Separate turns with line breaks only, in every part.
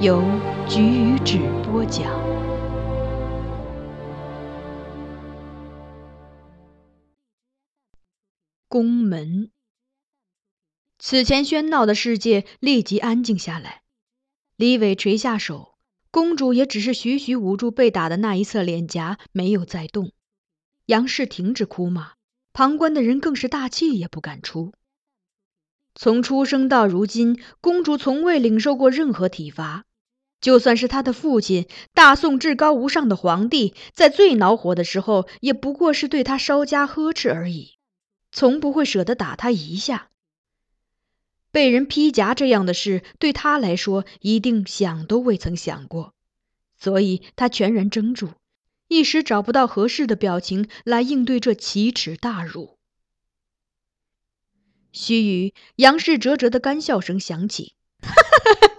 由菊与纸播讲。宫门。此前喧闹的世界立即安静下来。李伟垂下手，公主也只是徐徐捂住被打的那一侧脸颊，没有再动。杨氏停止哭骂，旁观的人更是大气也不敢出。从出生到如今，公主从未领受过任何体罚。就算是他的父亲，大宋至高无上的皇帝，在最恼火的时候，也不过是对他稍加呵斥而已，从不会舍得打他一下。被人披甲这样的事，对他来说一定想都未曾想过，所以他全然怔住，一时找不到合适的表情来应对这奇耻大辱。须臾，杨氏啧啧的干笑声响起，哈哈哈哈！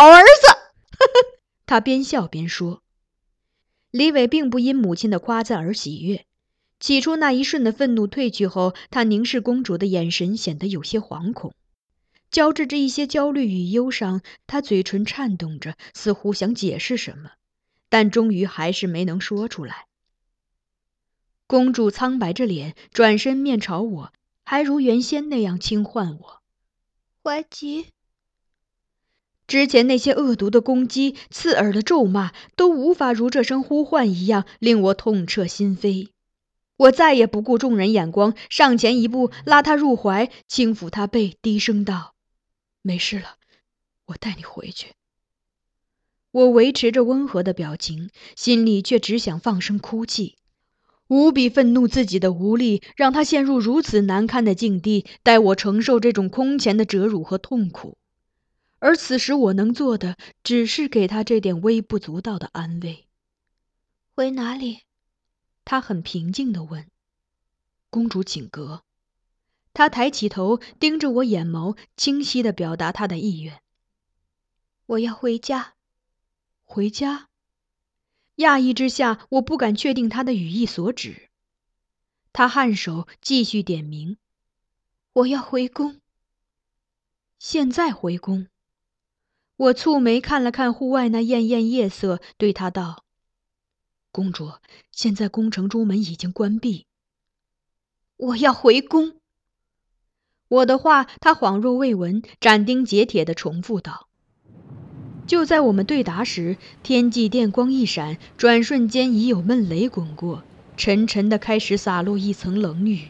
好，儿子，他边笑边说。李伟并不因母亲的夸赞而喜悦，起初那一瞬的愤怒褪去后，他凝视公主的眼神显得有些惶恐，交织着一些焦虑与忧伤。他嘴唇颤动着，似乎想解释什么，但终于还是没能说出来。公主苍白着脸，转身面朝我，还如原先那样轻唤我：“
怀吉。”
之前那些恶毒的攻击、刺耳的咒骂，都无法如这声呼唤一样令我痛彻心扉。我再也不顾众人眼光，上前一步，拉他入怀，轻抚他背，低声道：“没事了，我带你回去。”我维持着温和的表情，心里却只想放声哭泣，无比愤怒自己的无力，让他陷入如此难堪的境地，待我承受这种空前的折辱和痛苦。而此时我能做的，只是给他这点微不足道的安慰。
回哪里？
他很平静地问。公主请阁。他抬起头，盯着我眼眸，清晰地表达他的意愿。
我要回家。
回家？讶异之下，我不敢确定他的语意所指。他颔首，继续点名。
我要回宫。
现在回宫？我蹙眉看了看户外那艳艳夜色，对他道：“公主，现在宫城中门已经关闭。
我要回宫。”
我的话他恍若未闻，斩钉截铁地重复道。就在我们对答时，天际电光一闪，转瞬间已有闷雷滚过，沉沉的开始洒落一层冷雨。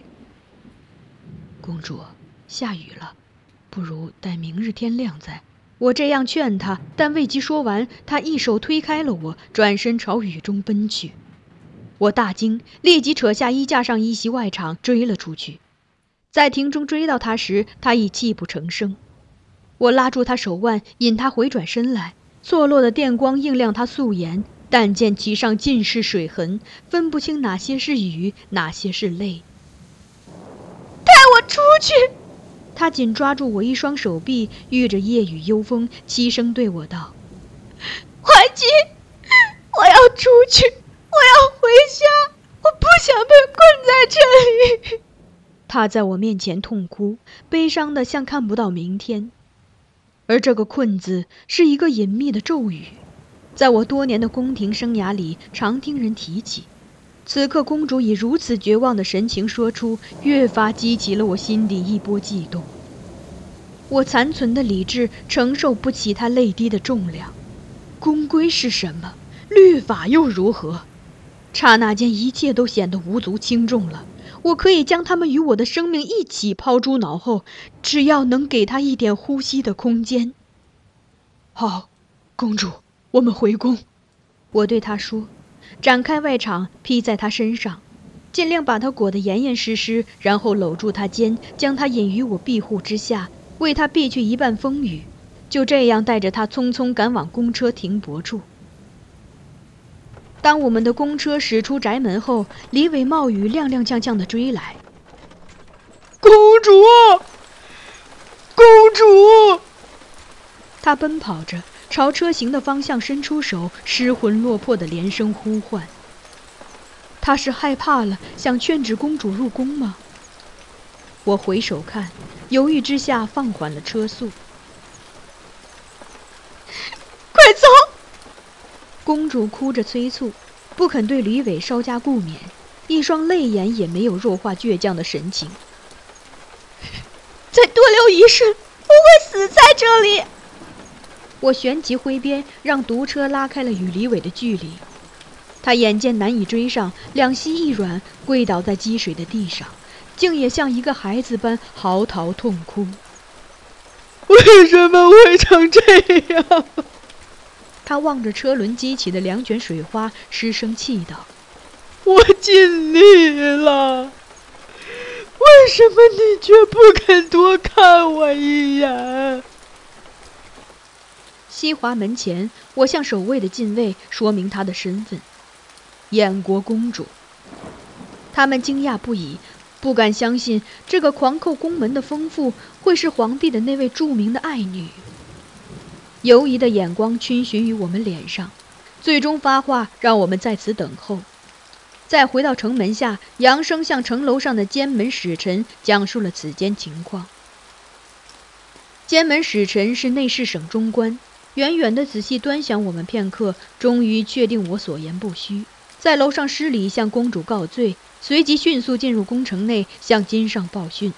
公主，下雨了，不如待明日天亮再。我这样劝他，但未及说完，他一手推开了我，转身朝雨中奔去。我大惊，立即扯下衣架上一袭外场，追了出去。在亭中追到他时，他已泣不成声。我拉住他手腕，引他回转身来。错落的电光映亮他素颜，但见其上尽是水痕，分不清哪些是雨，哪些是泪。
带我出去！
他紧抓住我一双手臂，遇着夜雨幽风，凄声对我道：“
怀吉，我要出去，我要回家，我不想被困在这里。”
他在我面前痛哭，悲伤的像看不到明天。而这个“困”字是一个隐秘的咒语，在我多年的宫廷生涯里常听人提起。此刻，公主以如此绝望的神情说出，越发激起了我心底一波悸动。我残存的理智承受不起她泪滴的重量。宫规是什么？律法又如何？刹那间，一切都显得无足轻重了。我可以将他们与我的生命一起抛诸脑后，只要能给他一点呼吸的空间。好，公主，我们回宫。我对她说。展开外场披在他身上，尽量把他裹得严严实实，然后搂住他肩，将他引于我庇护之下，为他避去一半风雨。就这样带着他匆匆赶往公车停泊处。当我们的公车驶出宅门后，李伟冒雨踉踉跄跄地追来。
公主，公主！
他奔跑着。朝车行的方向伸出手，失魂落魄的连声呼唤。他是害怕了，想劝止公主入宫吗？我回首看，犹豫之下放缓了车速。
快走！
公主哭着催促，不肯对吕伟稍加顾勉，一双泪眼也没有弱化倔强的神情。
再多留一瞬，我会死在这里。
我旋即挥鞭，让毒车拉开了与李伟的距离。他眼见难以追上，两膝一软，跪倒在积水的地上，竟也像一个孩子般嚎啕痛哭。
为什么会成这样？
他望着车轮激起的两卷水花，失声气道：“
我尽力了，为什么你却不肯多看我一眼？”
西华门前，我向守卫的禁卫说明他的身份：燕国公主。他们惊讶不已，不敢相信这个狂寇宫门的丰富会是皇帝的那位著名的爱女。犹疑的眼光逡巡于我们脸上，最终发话让我们在此等候。再回到城门下，扬声向城楼上的监门使臣讲述了此间情况。监门使臣是内侍省中官。远远的仔细端详我们片刻，终于确定我所言不虚，在楼上施礼向公主告罪，随即迅速进入宫城内向金上报讯。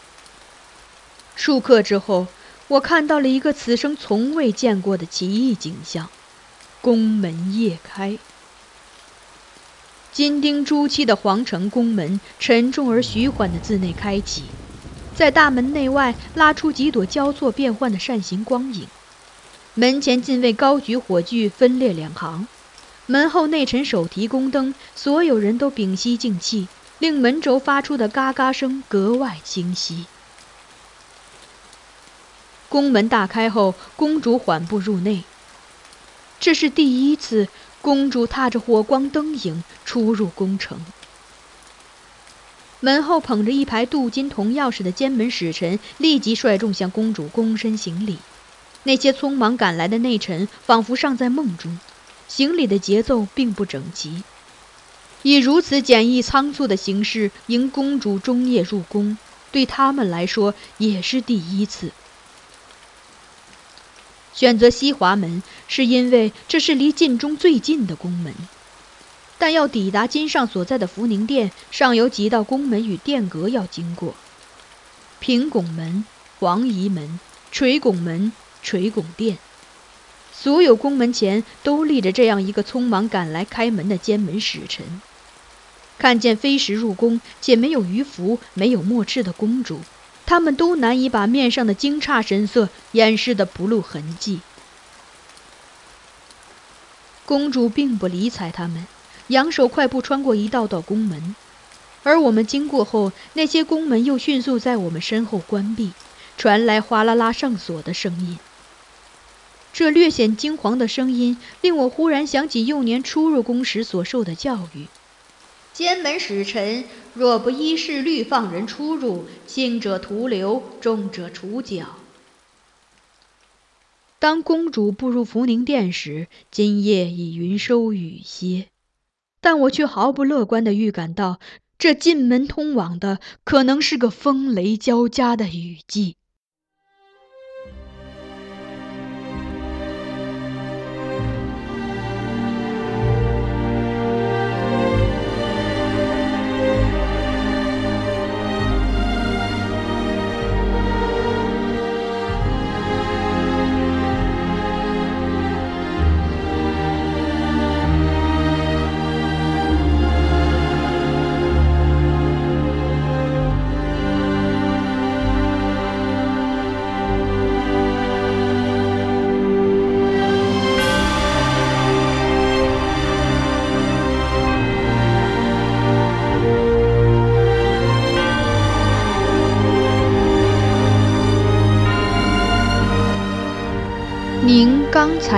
数刻之后，我看到了一个此生从未见过的奇异景象：宫门夜开，金钉朱漆的皇城宫门沉重而徐缓地自内开启，在大门内外拉出几朵交错变幻的扇形光影。门前禁卫高举火炬，分列两行；门后内臣手提宫灯，所有人都屏息静气，令门轴发出的嘎嘎声格外清晰。宫门大开后，公主缓步入内。这是第一次，公主踏着火光灯影出入宫城。门后捧着一排镀金铜钥匙的监门使臣立即率众向公主躬身行礼。那些匆忙赶来的内臣仿佛尚在梦中，行礼的节奏并不整齐。以如此简易仓促的形式迎公主终夜入宫，对他们来说也是第一次。选择西华门，是因为这是离晋中最近的宫门，但要抵达金上所在的福宁殿，尚有几道宫门与殿阁要经过：平拱门、黄仪门、垂拱门。垂拱殿，所有宫门前都立着这样一个匆忙赶来开门的监门使臣。看见飞石入宫且没有鱼符、没有墨赤的公主，他们都难以把面上的惊诧神色掩饰得不露痕迹。公主并不理睬他们，扬手快步穿过一道道宫门。而我们经过后，那些宫门又迅速在我们身后关闭，传来哗啦啦上锁的声音。这略显惊惶的声音，令我忽然想起幼年初入宫时所受的教育：监门使臣若不依事律放人出入，轻者徒留，重者处绞。当公主步入福宁殿时，今夜已云收雨歇，但我却毫不乐观地预感到。这进门通往的可能是个风雷交加的雨季。